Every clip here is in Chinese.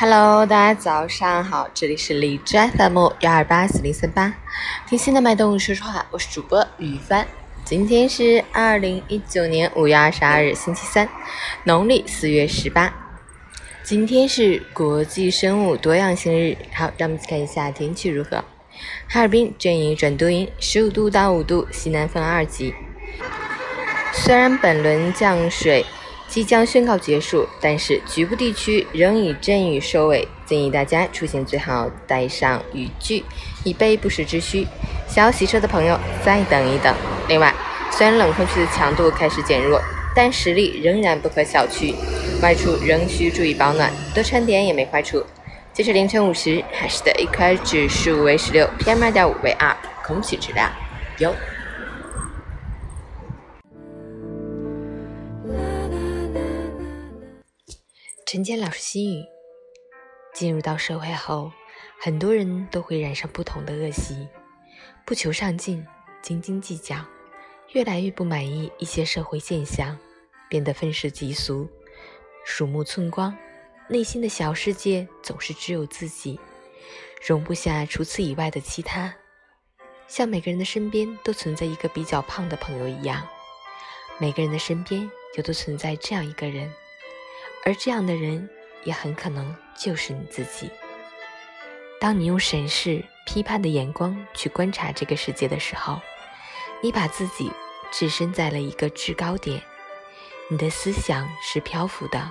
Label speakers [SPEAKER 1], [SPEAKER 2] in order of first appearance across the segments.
[SPEAKER 1] Hello，大家早上好，这里是荔枝 FM 幺二八四零三八，听心的脉动物说说话，我是主播雨帆。今天是二零一九年五月二十二日，星期三，农历四月十八。今天是国际生物多样性日。好，让我们看一下天气如何。哈尔滨阵雨转多云，十五度到五度，西南风二级。虽然本轮降水。即将宣告结束，但是局部地区仍以阵雨收尾，建议大家出行最好带上雨具，以备不时之需。想要洗车的朋友再等一等。另外，虽然冷空气的强度开始减弱，但实力仍然不可小觑，外出仍需注意保暖，多穿点也没坏处。截至凌晨五时，海市的 AQI 指数为十六，PM 二点五为二，空气质量优。陈坚老师心语：进入到社会后，很多人都会染上不同的恶习，不求上进，斤斤计较，越来越不满意一些社会现象，变得愤世嫉俗，鼠目寸光，内心的小世界总是只有自己，容不下除此以外的其他。像每个人的身边都存在一个比较胖的朋友一样，每个人的身边也都存在这样一个人。而这样的人，也很可能就是你自己。当你用审视、批判的眼光去观察这个世界的时候，你把自己置身在了一个制高点，你的思想是漂浮的。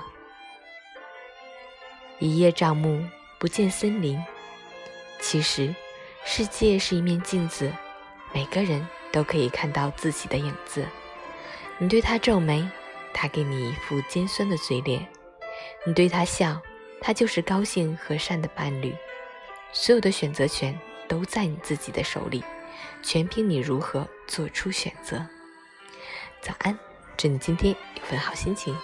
[SPEAKER 1] 一叶障目，不见森林。其实，世界是一面镜子，每个人都可以看到自己的影子。你对他皱眉，他给你一副尖酸的嘴脸。你对他笑，他就是高兴和善的伴侣。所有的选择权都在你自己的手里，全凭你如何做出选择。早安，祝你今天有份好心情。